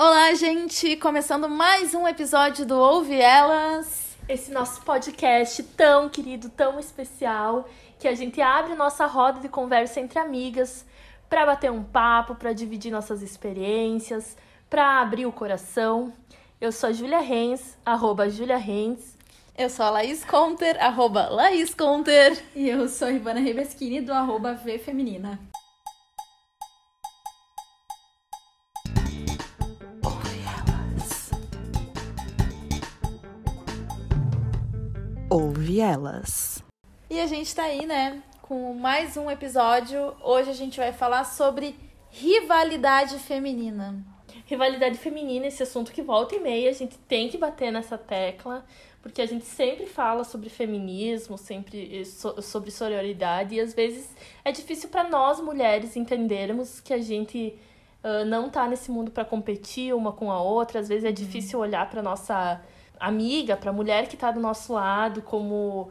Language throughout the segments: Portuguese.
Olá, gente! Começando mais um episódio do Ouve Elas. Esse nosso podcast tão querido, tão especial, que a gente abre nossa roda de conversa entre amigas para bater um papo, para dividir nossas experiências, para abrir o coração. Eu sou a Julia Renz, arroba Julia Renz. Eu sou a Laís Conter, arroba Laís Conter. E eu sou a Ivana Rebeschini, do arroba V Feminina. Ouve elas. E a gente tá aí, né, com mais um episódio. Hoje a gente vai falar sobre rivalidade feminina. Rivalidade feminina, esse assunto que volta e meia, a gente tem que bater nessa tecla, porque a gente sempre fala sobre feminismo, sempre sobre sororidade, e às vezes é difícil para nós mulheres entendermos que a gente uh, não tá nesse mundo para competir uma com a outra, às vezes é difícil olhar para nossa amiga, para mulher que está do nosso lado, como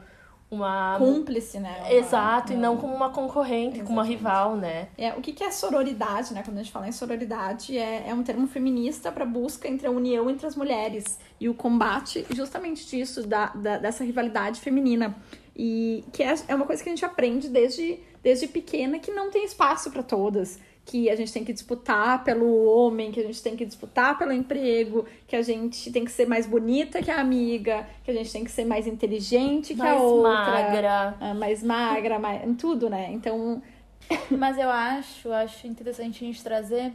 uma cúmplice, né? Uma, Exato, uma... e não como uma concorrente, como uma rival, né? É, o que, que é sororidade, né? Quando a gente fala em sororidade, é, é um termo feminista para busca entre a união entre as mulheres e o combate justamente disso, da, da, dessa rivalidade feminina. E que é, é uma coisa que a gente aprende desde, desde pequena que não tem espaço para todas que a gente tem que disputar pelo homem, que a gente tem que disputar pelo emprego, que a gente tem que ser mais bonita que a amiga, que a gente tem que ser mais inteligente que mais a outra. Magra. Ah, mais magra, mais tudo, né? Então. Mas eu acho, acho interessante a gente trazer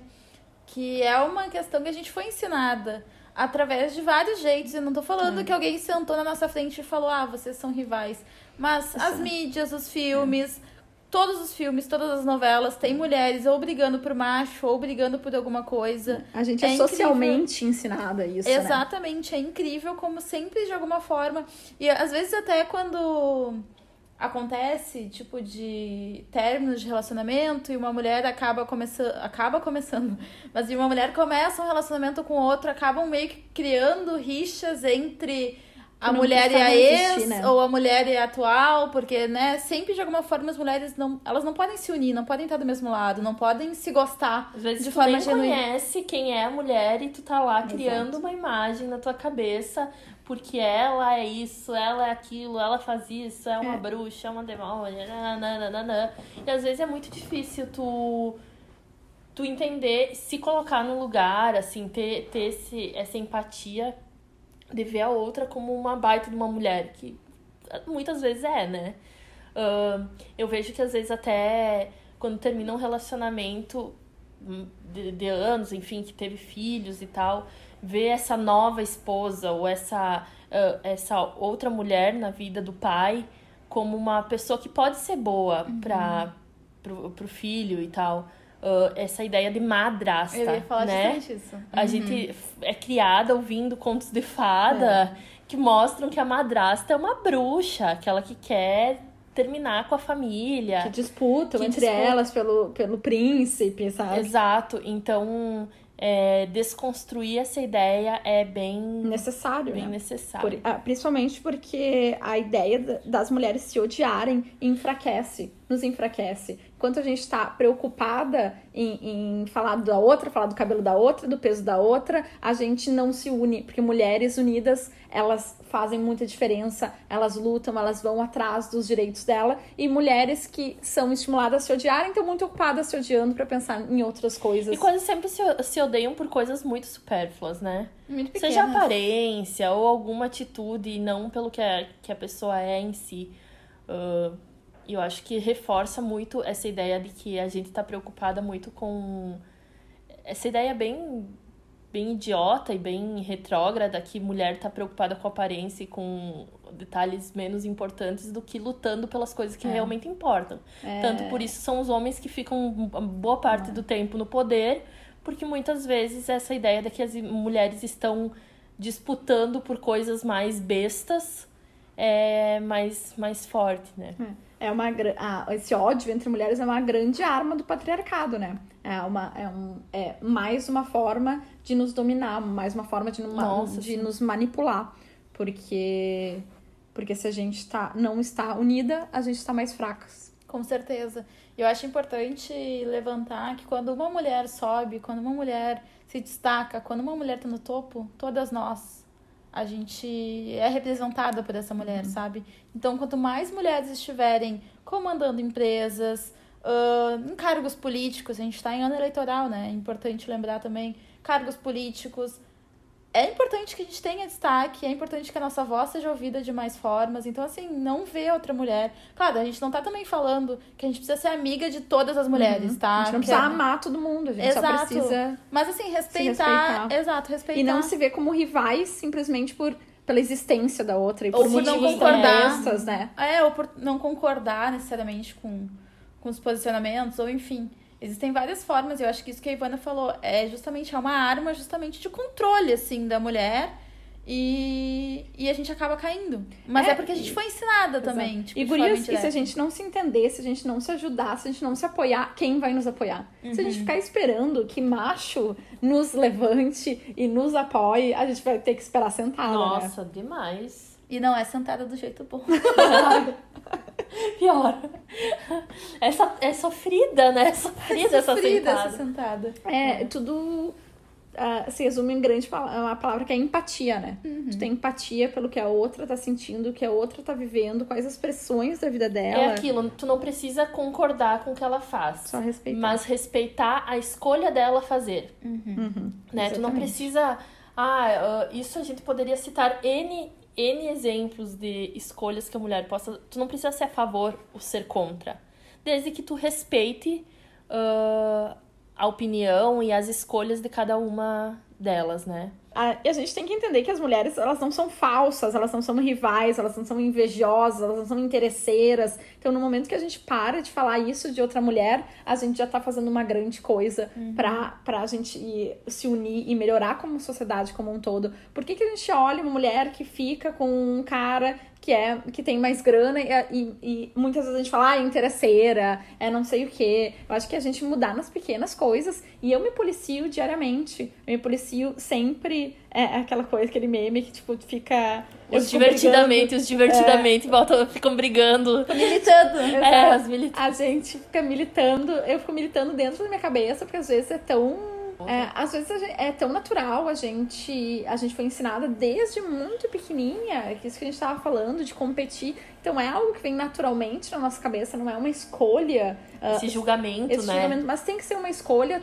que é uma questão que a gente foi ensinada através de vários jeitos. Eu não tô falando é. que alguém sentou na nossa frente e falou, ah, vocês são rivais. Mas as mídias, os filmes. É todos os filmes, todas as novelas, tem mulheres ou brigando por macho ou brigando por alguma coisa. A gente é, é socialmente ensinada isso. Né? Exatamente, né? é incrível como sempre de alguma forma. E às vezes até quando acontece, tipo, de términos de relacionamento e uma mulher acaba começando. Acaba começando. Mas e uma mulher começa um relacionamento com outro, acabam meio que criando rixas entre a mulher e a ex existir, né? ou a mulher e a atual, porque, né, sempre de alguma forma as mulheres não, elas não podem se unir, não podem estar do mesmo lado, não podem se gostar Às vezes de tu forma nem genuína. conhece quem é a mulher e tu tá lá Exato. criando uma imagem na tua cabeça porque ela é isso, ela é aquilo, ela faz isso, é uma é. bruxa, é uma demônia, nananana. E às vezes é muito difícil tu tu entender, se colocar no lugar, assim, ter, ter esse, essa empatia de ver a outra como uma baita de uma mulher, que muitas vezes é, né? Uh, eu vejo que às vezes até quando termina um relacionamento de, de, anos, enfim, que teve filhos e tal, ver essa nova esposa ou essa, uh, essa outra mulher na vida do pai como uma pessoa que pode ser boa uhum. para pro, pro filho e tal uh, essa ideia de madrasta. Eu ia falar né? isso. Uhum. A gente é criada ouvindo contos de fada é. que mostram que a madrasta é uma bruxa, aquela que quer terminar com a família. Que disputam que entre disputa... elas pelo, pelo príncipe, sabe? Exato. Então, é, desconstruir essa ideia é bem necessário, bem né? necessário. Por, ah, principalmente porque a ideia das mulheres se odiarem enfraquece, nos enfraquece. Enquanto a gente está preocupada em, em, falar da outra, falar do cabelo da outra, do peso da outra, a gente não se une, porque mulheres unidas, elas fazem muita diferença, elas lutam, elas vão atrás dos direitos dela, e mulheres que são estimuladas a se odiarem, estão muito ocupadas se odiando para pensar em outras coisas. E quase sempre se, se odeiam por coisas muito supérfluas, né? Muito pequenas. Seja aparência ou alguma atitude, e não pelo que a, que a pessoa é em si. Uh, e eu acho que reforça muito essa ideia de que a gente está preocupada muito com essa ideia bem bem idiota e bem retrógrada que mulher está preocupada com aparência e com detalhes menos importantes do que lutando pelas coisas que é. realmente importam. É. Tanto por isso são os homens que ficam boa parte é. do tempo no poder, porque muitas vezes essa ideia de que as mulheres estão disputando por coisas mais bestas é mais, mais forte, né? É uma ah, esse ódio entre mulheres é uma grande arma do patriarcado, né? É uma é, um, é mais uma forma de nos dominar, mais uma forma de, numa, Nossa, de nos manipular, porque porque se a gente tá, não está unida, a gente está mais fracas. Com certeza. Eu acho importante levantar que quando uma mulher sobe, quando uma mulher se destaca, quando uma mulher tá no topo, todas nós, a gente é representada por essa mulher, sabe? Então, quanto mais mulheres estiverem comandando empresas, uh, em cargos políticos, a gente está em ano eleitoral, né? É importante lembrar também, cargos políticos, é importante que a gente tenha destaque, é importante que a nossa voz seja ouvida de mais formas. Então, assim, não ver outra mulher. Claro, a gente não tá também falando que a gente precisa ser amiga de todas as mulheres, Uhum. tá? A gente não Que precisa é- amar todo mundo, a gente Exato. só precisa. Mas, assim, respeitar. respeitar. Exato, respeitar. E não se ver como rivais simplesmente por, pela existência da outra e Ou por por não motivos concordar. né? É, ou por não concordar necessariamente com, com os posicionamentos, ou enfim. Existem várias formas, e eu acho que isso que a Ivana falou é justamente é uma arma justamente de controle, assim, da mulher. E, e a gente acaba caindo. Mas é, É, porque a gente e- foi ensinada também. Tipo, e de forma gurias, e se a gente não se entender, se a gente não se ajudar, se a gente não se apoiar, quem vai nos apoiar? Se a Uhum. gente ficar esperando que macho nos levante e nos apoie, a gente vai ter que esperar sentada, né? Nossa, demais. E não é sentada do jeito bom. Pior. Essa, é sofrida, né? É sofrida essa Sofrida sentada. essa sentada. É, tudo ah, se resume em grande pala- uma palavra que é empatia, né? Uhum. Tu tem empatia pelo que a outra tá sentindo, o que a outra tá vivendo, quais as pressões da vida dela. É aquilo, tu não precisa concordar com o que ela faz. Só respeitar. Mas respeitar a escolha dela fazer. Uhum, né? Tu não precisa. Ah, ah, isso a gente poderia citar N, N exemplos de escolhas que a mulher possa. Tu não precisa ser a favor ou ser contra. Desde que tu respeite ah, a opinião e as escolhas de cada uma delas, né? Ah, e a gente tem que entender que as mulheres, elas não são falsas, elas não são rivais, elas não são invejosas, elas não são interesseiras. Então, no momento que a gente para de falar isso de outra mulher, a gente já tá fazendo uma grande coisa pra, pra gente se unir e melhorar como sociedade como um todo. Por que, que a gente olha uma mulher que fica com um cara que é que tem mais grana e, e, e muitas vezes a gente fala, ah, é interesseira, é não sei o quê. Eu acho que a gente mudar nas pequenas coisas e eu me policio diariamente. Eu me policio sempre. É aquela coisa, aquele meme que, tipo, fica. Os divertidamente, os divertidamente voltam, ficam brigando. Militando. É, as militantes. A gente fica militando, eu fico militando dentro da minha cabeça, porque às vezes é tão. É, às vezes gente- é tão natural, a gente, a gente foi ensinada desde muito pequenininha, que isso que a gente tava falando, de competir. Então é algo que vem naturalmente na nossa cabeça, não é uma escolha. ah, Esse julgamento, esse né? julgamento, mas tem que ser uma escolha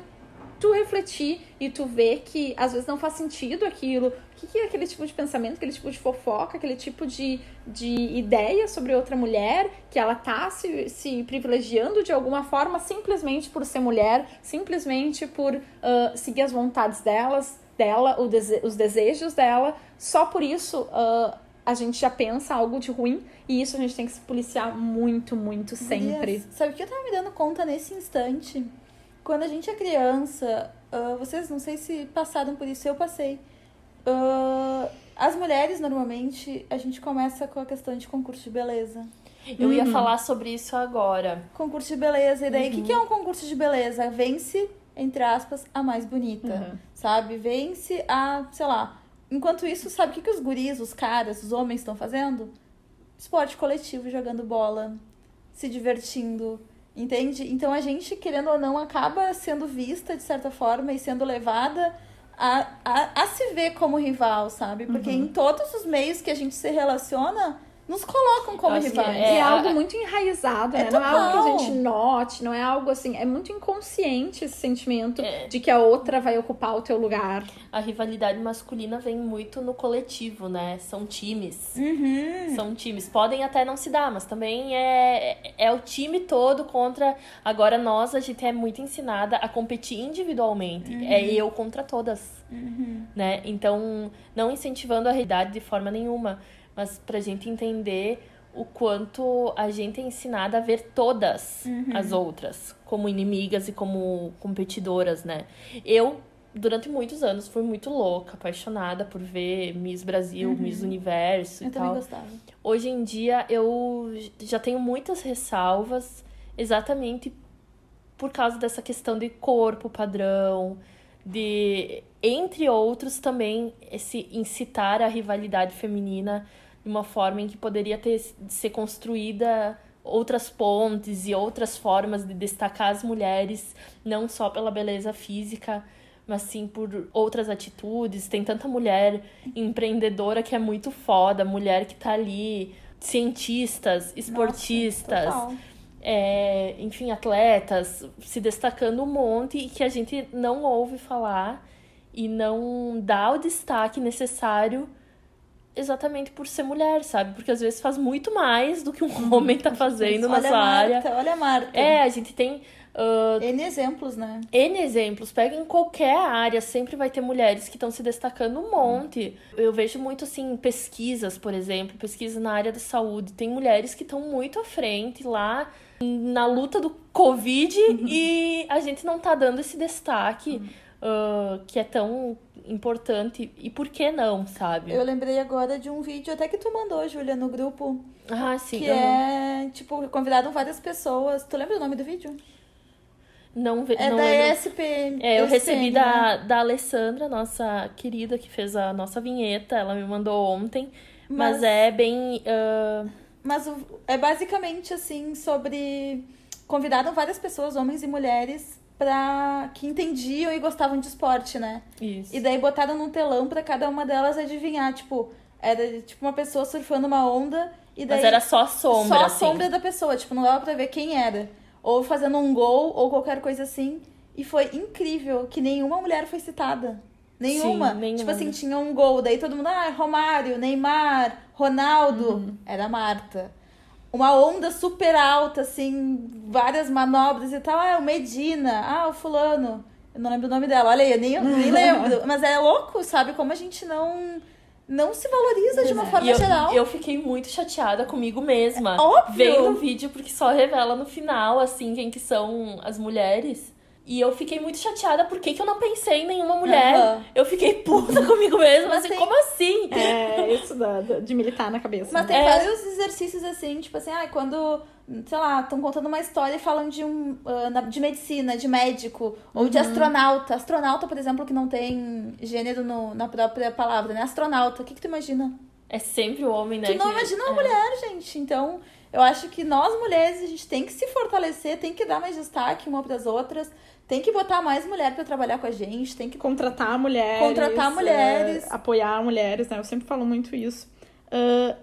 tu refletir e tu ver que às vezes não faz sentido aquilo. O que, que é aquele tipo de pensamento, aquele tipo de fofoca, aquele tipo de, de ideia sobre outra mulher, que ela tá se, se privilegiando de alguma forma simplesmente por ser mulher, simplesmente por ah, seguir as vontades delas, dela, dese- os desejos dela. Só por isso ah, a gente já pensa algo de ruim e isso a gente tem que se policiar muito, muito sempre. Gurias, Sabe o que eu tava me dando conta nesse instante? Quando a gente é criança, ah, vocês não sei se passaram por isso, eu passei. Ah, as mulheres, normalmente, a gente começa com a questão de concurso de beleza. Eu Uhum. ia falar sobre isso agora. Concurso de beleza. E daí, o que, Uhum. que é um concurso de beleza? Vence, entre aspas, a mais bonita. Uhum. Sabe? Vence a, sei lá. Enquanto isso, sabe o que, que os guris, os caras, os homens estão fazendo? Esporte coletivo, jogando bola, se divertindo. Entende? Então a gente, querendo ou não, acaba sendo vista de certa forma e sendo levada a, a, a se ver como rival, sabe? Porque Uhum. em todos os meios que a gente se relaciona, nos colocam como que rivais. E é É, algo a- muito enraizado, É né? Não é algo que a gente note, não é algo assim. É muito inconsciente esse sentimento É. de que a outra vai ocupar o teu lugar. A rivalidade masculina vem muito no coletivo, né? São times. Uhum. São times. Podem até não se dar, mas também é, é o time todo contra. Agora, nós, a gente é muito ensinada a competir individualmente. É eu contra todas. Né? Então, não incentivando a realidade de forma nenhuma, mas pra gente entender o quanto a gente é ensinada a ver todas as outras como inimigas e como competidoras, né? Eu, durante muitos anos, fui muito louca, apaixonada por ver Miss Brasil, Miss Universo e Eu também tal. gostava. Hoje em dia eu já tenho muitas ressalvas, exatamente por causa dessa questão de corpo padrão, de entre outros também esse incitar a rivalidade feminina de uma forma em que poderia ter ser construída outras pontes e outras formas de destacar as mulheres, não só pela beleza física, mas sim por outras atitudes. Tem tanta mulher empreendedora que é muito foda, mulher que tá ali, cientistas, esportistas. Nossa, é, enfim, atletas se destacando um monte e que a gente não ouve falar e não dá o destaque necessário exatamente por ser mulher, sabe? Porque às vezes faz muito mais do que um homem tá fazendo na olha sua a área. Marta, olha a Marta. É, a gente tem uh, N exemplos, né? N exemplos. Pega em qualquer área, sempre vai ter mulheres que estão se destacando um monte. Eu vejo muito, assim, pesquisas, por exemplo, pesquisa na área da saúde. Tem mulheres que estão muito à frente lá na luta do Covid e a gente não tá dando esse destaque uh, que é tão importante. E por que não, sabe? Eu lembrei agora de um vídeo até que tu mandou, Júlia, no grupo. Ah, sim. que eu não- é, tipo, convidaram várias pessoas. Tu lembra o nome do vídeo? Não, É não da lembro. ESP. É, eu recebi né? da, da Alessandra, nossa querida, que fez a nossa vinheta. Ela me mandou ontem. Mas, Mas- é bem. ah, Mas é basicamente assim sobre. Convidaram várias pessoas, homens e mulheres, pra... que entendiam e gostavam de esporte, né? isso. E daí botaram num telão pra cada uma delas adivinhar. Tipo, era tipo uma pessoa surfando uma onda e daí. Mas era só a sombra, Só a assim. sombra da pessoa, tipo, não dava pra ver quem era. Ou fazendo um gol, ou qualquer coisa assim. E foi incrível que nenhuma mulher foi citada. Nenhuma. Sim, nenhuma. Tipo assim, tinha um gol, daí todo mundo, ah, Romário, Neymar, Ronaldo. Uhum. Era Marta. Uma onda super alta, assim, várias manobras e tal. Ah, o Medina, ah, o fulano. Eu não lembro o nome dela, olha aí, eu nem, eu nem lembro. Mas é louco, sabe? Como a gente não, não se valoriza de uma forma E eu, geral. eu fiquei muito chateada comigo mesma. Óbvio. Vendo o vídeo, porque só revela no final, assim, quem que são as mulheres. E eu fiquei muito chateada, por que, eu não pensei em nenhuma mulher? Aham. Eu fiquei puta comigo mesma, Mas assim, tem- como assim? É isso da, de militar na cabeça. Mas né? tem É. vários exercícios assim, tipo assim, ah, quando, sei lá, estão contando uma história e falam de um ah, de medicina, de médico, ou de Uhum. astronauta. Astronauta, por exemplo, que não tem gênero no- na própria palavra, né? Astronauta, o que, que tu imagina? É sempre o homem, né? tu não que- imagina uma é. mulher, gente. Então, eu acho que nós mulheres, a gente tem que se fortalecer, tem que dar mais destaque uma pras outras, tem que botar mais mulher pra trabalhar com a gente, tem que Contratar mulheres. Contratar mulheres. é, apoiar mulheres, né? Eu sempre falo muito isso. Ah,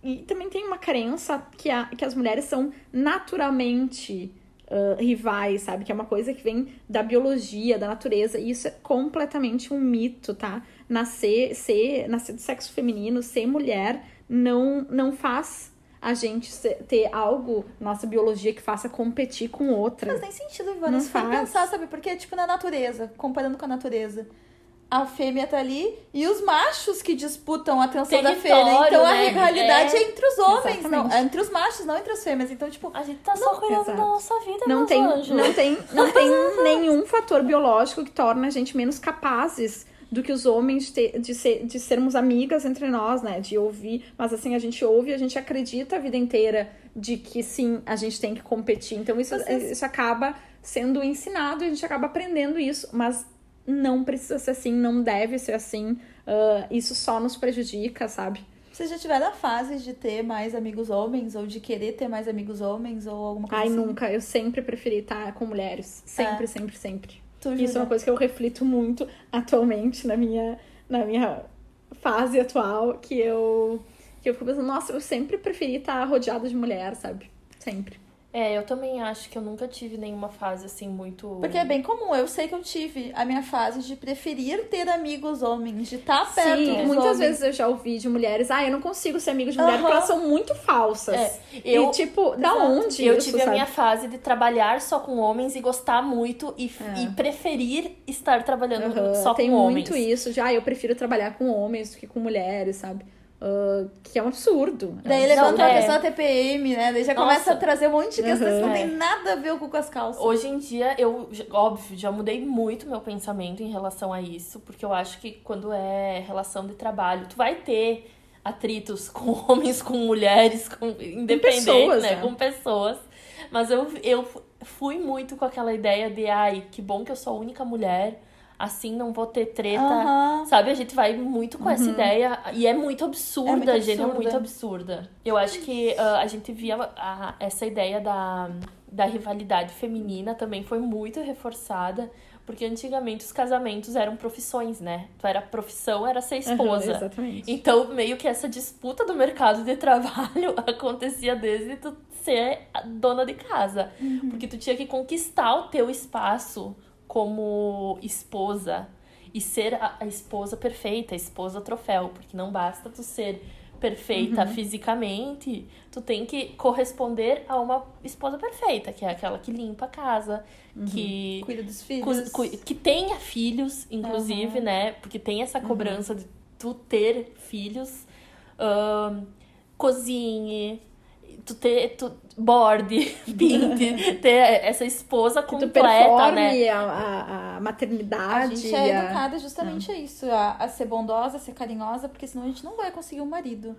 e também tem uma crença que, a, que as mulheres são naturalmente ah, rivais, sabe? Que é uma coisa que vem da biologia, da natureza. E isso é completamente um mito, tá? Nascer, ser, nascer do sexo feminino, ser mulher, não, não faz a gente ter algo, nossa biologia, que faça competir com outra. Não faz nem sentido, Ivana, Não se faz. pensar, sabe? Porque, tipo, na natureza, comparando com a natureza, a fêmea tá ali e os machos que disputam a atenção da Território, fêmea. Então, a né? realidade É. é, entre os homens, Exatamente. não. É entre os machos, não entre as fêmeas. Então, tipo, A gente tá só cuidando da nossa vida, não tem, anjos. não tem, não tem nenhum fator biológico que torna a gente menos capazes do que os homens de, ser, de sermos amigas entre nós, né? De ouvir. Mas assim, a gente ouve e a gente acredita a vida inteira de que sim, a gente tem que competir. Então isso, Vocês- isso acaba sendo ensinado e a gente acaba aprendendo isso. Mas não precisa ser assim, não deve ser assim. Ah, isso só nos prejudica, sabe? vocês já tiveram a fase de ter mais amigos homens ou de querer ter mais amigos homens ou alguma coisa Ai, assim? nunca. Eu sempre preferi estar com mulheres. Sempre, É. sempre, sempre. Isso é uma coisa que eu reflito muito atualmente na minha, na minha fase atual, que eu, que eu fico pensando, nossa, eu sempre preferi estar rodeada de mulher, sabe? Sempre. É, eu também acho que eu nunca tive nenhuma fase assim muito. Porque é bem comum, eu sei que eu tive a minha fase de preferir ter amigos homens, de estar perto Sim, dos muitas homens. vezes eu já ouvi de mulheres, ah, eu não consigo ser amiga de mulher porque Aham. elas são muito falsas. É, eu- e tipo, da Exato. onde Eu isso, tive a sabe? minha fase de trabalhar só com homens e gostar muito e, É. e preferir estar trabalhando Aham, só Tem com homens. muito isso, já eu prefiro trabalhar com homens do que com mulheres, sabe? Ah, que é um absurdo. É Daí um levanta absurdo. uma é. pessoa TPM, né? Daí já Nossa. começa a trazer um monte de questões que não Uhum. tem É. nada a ver com as calças. Hoje em dia, eu, óbvio, já mudei muito meu pensamento em relação a isso, porque eu acho que quando é relação de trabalho, tu vai ter atritos com homens, com mulheres, com independente, pessoas, né? né? Com pessoas. Mas eu, eu fui muito com aquela ideia de, ai, que bom que eu sou a única mulher, assim não vou ter treta. Aham. Sabe, a gente vai muito com essa ideia e é muito absurda, É muito gente, é absurda. muito absurda. Eu acho que ah, a gente via a- essa ideia da, da rivalidade feminina também foi muito reforçada, porque antigamente os casamentos eram profissões, né? Tu era profissão, era ser esposa. Uhum, exatamente. Então, meio que essa disputa do mercado de trabalho acontecia desde tu ser a dona de casa. Uhum. Porque tu tinha que conquistar o teu espaço como esposa e ser a, a esposa perfeita, a esposa troféu, porque não basta tu ser perfeita Uhum. fisicamente, tu tem que corresponder a uma esposa perfeita, que é aquela que limpa a casa, Uhum. que Cuida dos cu- filhos. cu- que tenha filhos, inclusive, Aham. né? Porque tem essa cobrança de tu ter filhos, ahn, cozinhe, tu ter, tu borde, pinte, ter essa esposa completa, né? a, a, a A maternidade. gente é a- educada justamente a isso, a, a ser bondosa, a ser carinhosa, porque senão a gente não vai conseguir um marido.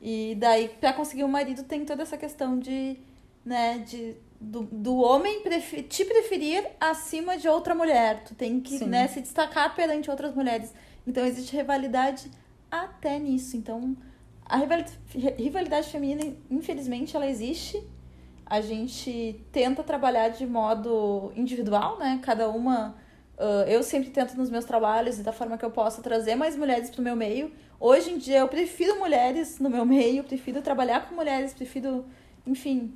E daí, pra conseguir um marido, tem toda essa questão de, né, de, do, do homem prefe- te preferir acima de outra mulher. Tu tem que, Sim. né, se destacar perante outras mulheres. Então, existe rivalidade até nisso. Então, a rivalidade feminina, infelizmente, ela existe. A gente tenta trabalhar de modo individual, né? Cada uma. ah, eu sempre tento nos meus trabalhos e da forma que eu posso trazer mais mulheres pro meu meio. Hoje em dia eu prefiro mulheres no meu meio, prefiro trabalhar com mulheres, prefiro, enfim,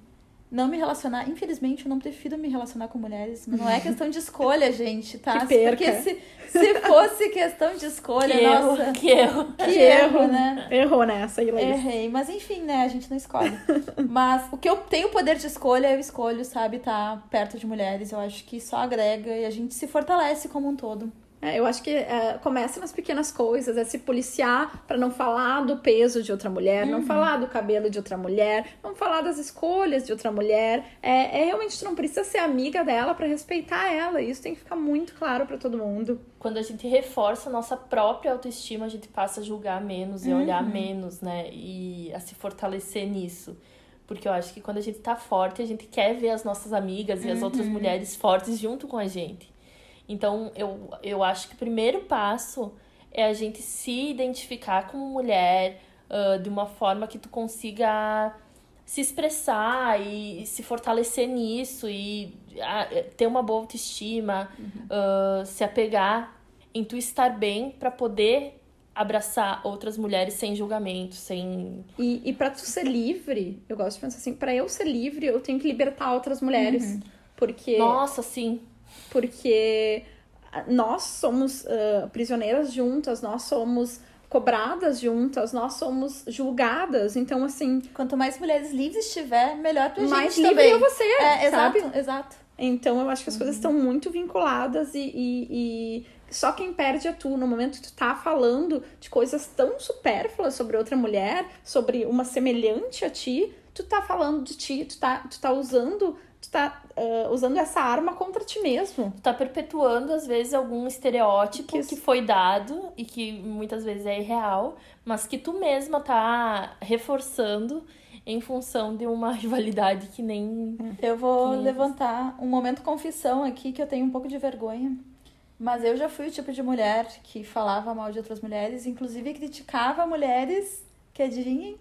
não me relacionar. Infelizmente, eu não prefiro me relacionar com mulheres. Mas não é questão de escolha, gente, tá? Que perca. Porque se, se fosse questão de escolha, Que erro, nossa. que erro. Que, erro, né? Errou nessa, aí, Laís. Errei, mas enfim, né? A gente não escolhe. mas o que eu tenho poder de escolha, eu escolho, sabe, tá perto de mulheres. Eu acho que só agrega e a gente se fortalece como um todo. É, eu acho que é, começa nas pequenas coisas, é se policiar pra não falar do peso de outra mulher, Uhum. não falar do cabelo de outra mulher, não falar das escolhas de outra mulher. É, é realmente tu não precisa ser amiga dela pra respeitar ela. Isso tem que ficar muito claro pra todo mundo. Quando a gente reforça a nossa própria autoestima, a gente passa a julgar menos e olhar menos, né? E a se fortalecer nisso. Porque eu acho que quando a gente tá forte, a gente quer ver as nossas amigas e as outras mulheres fortes junto com a gente. Então, eu, eu acho que o primeiro passo é a gente se identificar como mulher ah, de uma forma que tu consiga se expressar e, se fortalecer nisso e ah, ter uma boa autoestima, ah, se apegar em tu estar bem para poder abraçar outras mulheres sem julgamento, sem E, e para tu ser livre, eu gosto de pensar assim, pra eu ser livre, eu tenho que libertar outras mulheres. Porque nossa, sim, porque nós somos ah, prisioneiras juntas, nós somos cobradas juntas, nós somos julgadas. Então, assim, Quanto mais mulheres livres estiver, melhor pra mais gente livre também. ser, É, exato, sabe? exato. Então, eu acho que as coisas estão muito vinculadas e, e, e só quem perde é tu. No momento que tu tá falando de coisas tão supérfluas sobre outra mulher, sobre uma semelhante a ti, tu tá falando de ti, tu tá, tu tá usando, tu tá ah, usando essa arma contra ti mesmo. tu tá perpetuando às vezes algum estereótipo Que que, foi dado e que muitas vezes é irreal, mas que tu mesma tá reforçando em função de uma rivalidade que nem Eu vou Que- levantar um momento confissão aqui que eu tenho um pouco de vergonha. Mas eu já fui o tipo de mulher que falava mal de outras mulheres, inclusive criticava mulheres que, adivinhem,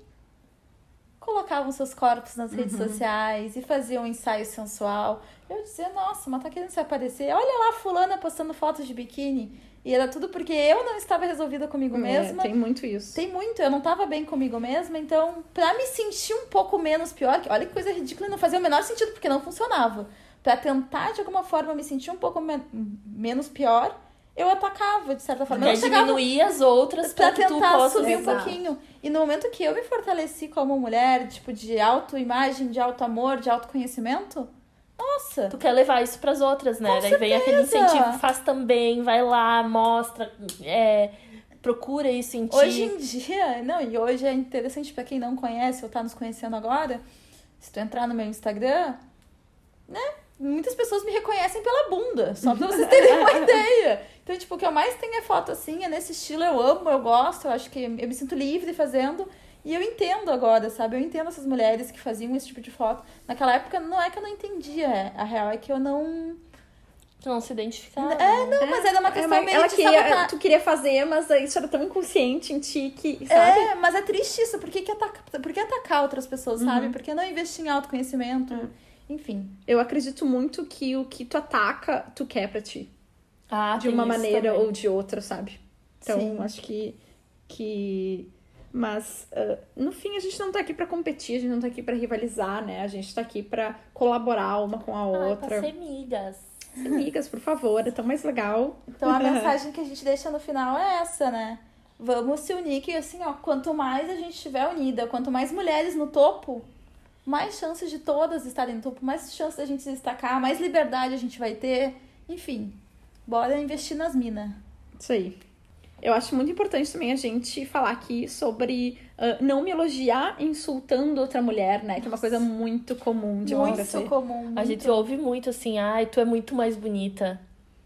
colocavam seus corpos nas redes sociais e faziam um ensaio sensual. Eu dizia, nossa, mas tá querendo se aparecer? Olha lá, fulana postando fotos de biquíni. E era tudo porque eu não estava resolvida comigo mesma. É, tem muito isso. Tem muito, eu não tava bem comigo mesma, então, pra me sentir um pouco menos pior, que olha que coisa ridícula e não fazia o menor sentido, porque não funcionava. Pra tentar, de alguma forma, me sentir um pouco men- menos pior, eu atacava, de certa forma. Eu quer não chegava diminuir as outras pra pra que tu tentar possa subir um pouquinho. E no momento que eu me fortaleci como mulher, tipo, de autoimagem, de auto-amor, de autoconhecimento, nossa, Tu quer levar isso pras outras, né? Com Daí vem aquele incentivo, faz também, vai lá, mostra, é, procura isso em ti. Hoje em dia, não, e hoje é interessante pra quem não conhece ou tá nos conhecendo agora, se tu entrar no meu Instagram, né? Muitas pessoas me reconhecem pela bunda, só pra vocês terem uma ideia. Então, tipo, o que eu mais tenho é foto assim, é nesse estilo, eu amo, eu gosto, eu acho que eu me sinto livre fazendo. E eu entendo agora, sabe? Eu entendo essas mulheres que faziam esse tipo de foto. Naquela época, não é que eu não entendia, é- a real é que eu não. Tu não se identificava. É, não, mas era uma É, questão mas meio ela de queria, sabotar- tu queria fazer, mas isso era tão inconsciente em ti que, sabe? É, mas é triste isso. Por que, que, ataca... Por que atacar outras pessoas, sabe? Uhum. Por que não investir em autoconhecimento? Enfim. Eu acredito muito que o que tu ataca, tu quer pra ti. Ah, de uma maneira também. ou de outra, sabe? Então, Sim. acho que. que... Mas, ah, no fim, a gente não tá aqui pra competir, a gente não tá aqui pra rivalizar, né? A gente tá aqui pra colaborar uma com a outra. pra ser migas. Amigas, por favor, é tão mais legal. Então a mensagem que a gente deixa no final é essa, né? Vamos se unir que assim, ó, quanto mais a gente estiver unida, quanto mais mulheres no topo, mais chances de todas estarem no topo, mais chances da gente se destacar, mais liberdade a gente vai ter. Enfim, bora investir nas minas. Isso aí. Eu acho muito importante também a gente falar aqui sobre ah, não me elogiar insultando outra mulher, né? Que é uma coisa muito comum de Muito acontecer. comum. A muito. gente ouve muito assim, ai, tu é muito mais bonita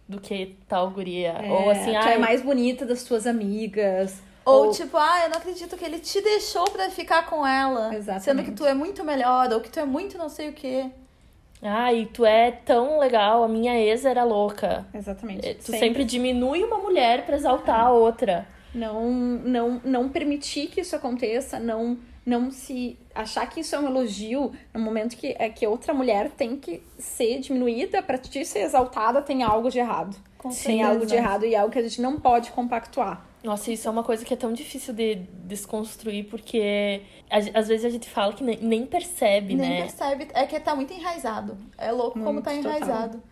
do que tal guria. É, Ou assim, tu ai, é mais bonita das tuas amigas. Ou, tipo, ah, eu não acredito que ele te deixou pra ficar com ela. Exatamente. Sendo que tu é muito melhor, ou que tu é muito não sei o quê. ai, tu é tão legal, a minha ex era louca. Exatamente. É, Tu sempre, diminui uma mulher pra exaltar a outra. Não, não, não permitir que isso aconteça, não, não se achar que isso é um elogio no momento que, é, que outra mulher tem que ser diminuída pra ti ser exaltada, tem algo de errado. Com Tem certeza. algo de errado e algo que a gente não pode compactuar. Nossa, isso é uma coisa que é tão difícil de desconstruir, porque às vezes a gente fala que nem, nem percebe, Nem né? percebe. É que tá muito enraizado. É louco como Muito, tá total. enraizado.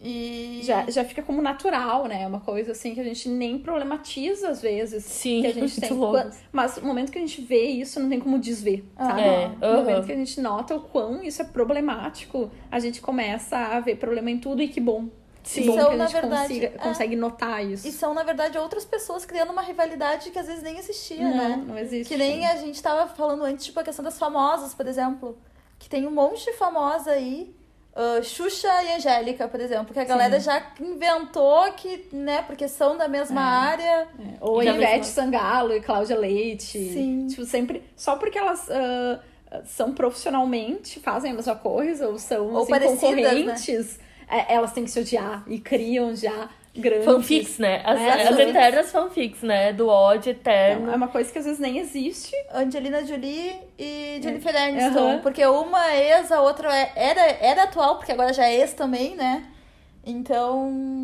E. Já, já fica como natural, né? Uma coisa assim que a gente nem problematiza às vezes. Sim, que a gente muito tem. louco. Mas no momento que a gente vê isso, não tem como desver, Ah, sabe? É, No momento que a gente nota o quão isso é problemático, a gente começa a ver problema em tudo e que bom. Sim. Bom São, que a na gente verdade, consiga- é. consegue notar isso. E são, na verdade, outras pessoas criando uma rivalidade que às vezes nem existia, não, né? não existe. Que nem a gente tava falando antes, tipo, a questão das famosas, por exemplo. Que tem um monte de famosa aí. ah, Xuxa e Angélica, por exemplo. Que a galera já inventou que, né, porque são da mesma área. É, Ou E Ivete mesma- Sangalo e Cláudia Leite. Sim. Tipo, sempre. Só porque elas ah, são profissionalmente, fazem a mesma coisa, ou são Ou assim, parecidas, concorrentes, é, elas têm que se odiar e criam já grandes. Fanfics, né? As, É, as fanfics. eternas fanfics, né? Do ódio eterno. É uma coisa que às vezes nem existe. Angelina Jolie e Jennifer Aniston. Aham. Porque uma é ex, a outra é- era, era atual, porque agora já é ex também, né? Então.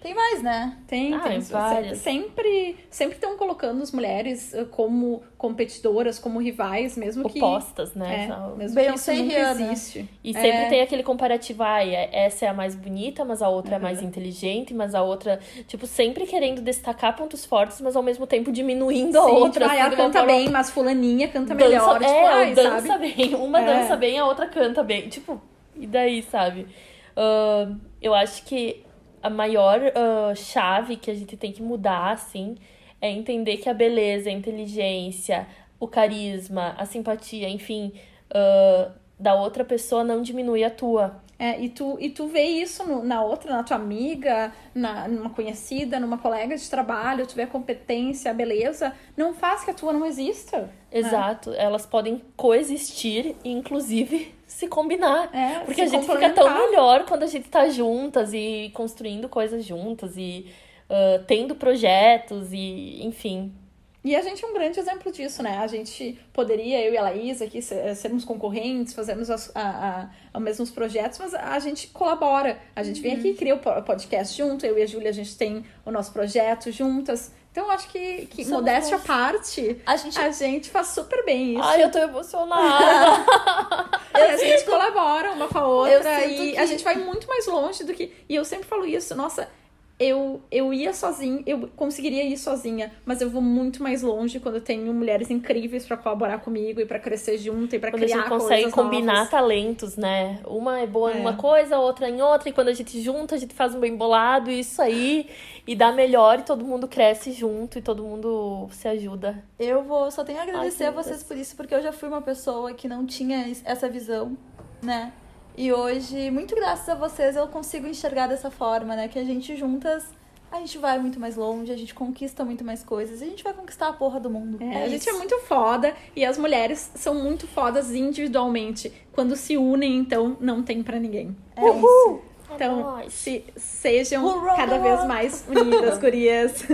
Tem mais, né? Tem, Ah, tem. em várias. Sempre sempre estão colocando as mulheres ah, como competidoras, como rivais, mesmo que. Opostas, né? É, São- mesmo que Beyoncé isso e nunca Rihanna. existe. E sempre É. tem aquele comparativo, ai, é- essa é a mais bonita, mas a outra é mais Uhum. inteligente, mas a outra, tipo, sempre querendo destacar pontos fortes, mas ao mesmo tempo diminuindo a Sim, outra. tipo, ah, ela canta bem, mas fulaninha canta dança, melhor. tipo, é, ai, dança sabe? bem. Uma É. dança bem, a outra canta bem. Tipo, e daí, sabe? Ah, eu acho que a maior ah, chave que a gente tem que mudar, assim, é entender que a beleza, a inteligência, o carisma, a simpatia, enfim, ah, da outra pessoa não diminui a tua. É, e, tu, e tu vê isso no- na outra, na tua amiga, na, numa conhecida, numa colega de trabalho, tu vê a competência, a beleza, não faz que a tua não exista. Exato. Elas podem coexistir e, inclusive, se combinar. É, Porque se a gente fica tão melhor quando a gente tá juntas e construindo coisas juntas e ah, tendo projetos e, enfim. E a gente é um grande exemplo disso, né? A gente poderia, eu e a Laís aqui, ser- sermos concorrentes, fazermos as, a, a, os mesmos projetos, mas a gente colabora. A gente vem aqui e cria o po- podcast junto, eu e a Júlia, a gente tem o nosso projeto juntas. Então, eu acho que, que Somos modéstia à parte, A gente. a gente faz super bem isso. Ai, eu tô emocionada. A gente colabora uma com a outra e que- a gente vai muito mais longe do que. E eu sempre falo isso, nossa, eu, eu ia sozinha, eu conseguiria ir sozinha, mas eu vou muito mais longe quando eu tenho mulheres incríveis pra colaborar comigo e pra crescer junto e pra Quando a criar gente consegue coisas combinar novas. talentos, né? Uma é boa em É. uma coisa, a outra em outra, e quando a gente junta, a gente faz um bem bolado, e isso aí, e dá melhor, e todo mundo cresce junto, e todo mundo se ajuda. Eu vou, só tenho a agradecer Ai, a vocês por isso, porque eu já fui uma pessoa que não tinha es- essa visão, né? E hoje, muito graças a vocês, eu consigo enxergar dessa forma, né? Que a gente juntas, a gente vai muito mais longe, a gente conquista muito mais coisas, a gente vai conquistar a porra do mundo. É, a gente isso. é muito foda e as mulheres são muito fodas individualmente. Quando se unem, então não tem pra ninguém. É isso. Então, nóis. se, sejam cada vez mais unidas, gurias.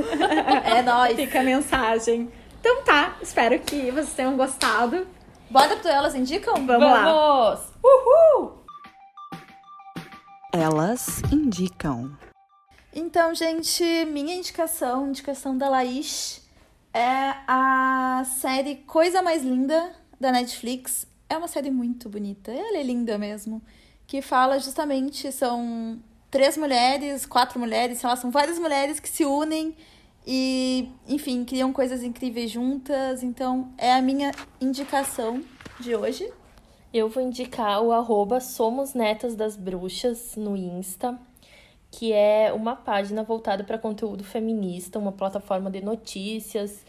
É nóis. Fica a mensagem. Então tá, espero que vocês tenham gostado. Bora pro Elas Indicam? Vamos lá. Vamos! Uhul! Elas indicam. Então, gente, minha indicação, indicação da Laís, é a série Coisa Mais Linda da Netflix. É uma série muito bonita, ela é linda mesmo. Que fala justamente, são três mulheres, quatro mulheres, sei lá, são várias mulheres que se unem e, enfim, criam coisas incríveis juntas. Então, é a minha indicação de hoje. Eu vou indicar o arroba Somos Netas das Bruxas no Insta, que é uma página voltada para conteúdo feminista, uma plataforma de notícias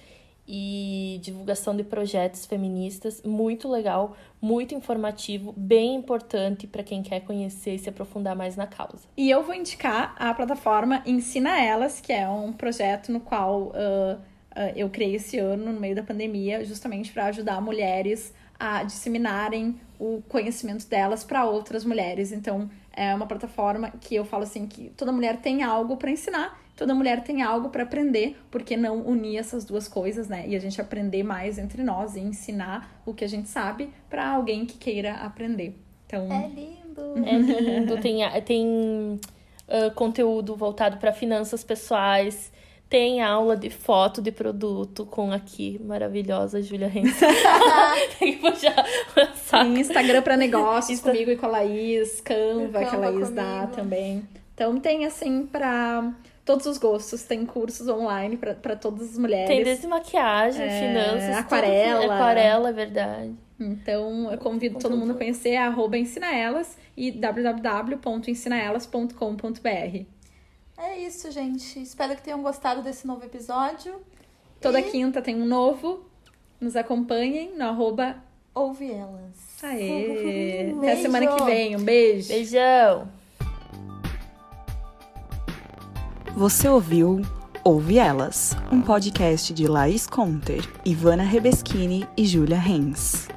e divulgação de projetos feministas, muito legal, muito informativo, bem importante para quem quer conhecer e se aprofundar mais na causa. E eu vou indicar a plataforma Ensina Elas, que é um projeto no qual uh, uh, eu criei esse ano, no meio da pandemia, justamente para ajudar mulheres a disseminarem o conhecimento delas para outras mulheres. Então, é uma plataforma que eu falo assim que toda mulher tem algo para ensinar, toda mulher tem algo para aprender, porque não unir essas duas coisas, né? E a gente aprender mais entre nós e ensinar o que a gente sabe para alguém que queira aprender. Então, é lindo. É lindo, tem tem uh, conteúdo voltado para finanças pessoais tem aula de foto de produto com aqui, maravilhosa Julia Renz. tem que puxar Tem Instagram para negócios Insta... comigo e com a Laís, Canva, Canva que a Laís comigo. dá também. Então tem assim para todos os gostos. Tem cursos online para todas as mulheres. Tem desde maquiagem, é, finanças, aquarela. Tudo, aquarela, é verdade. Então, eu convido todo mundo a conhecer a arroba ensinaelas e www.ensinaelas.com.br. É isso, gente. Espero que tenham gostado desse novo episódio. Toda e... quinta tem um novo. Nos acompanhem no arroba Ouve Elas. Aê! Até semana que vem. Um beijo. Beijão. Você ouviu Ouve Elas, um podcast de Laís Conter, Ivana Rebeschini e Júlia Renz.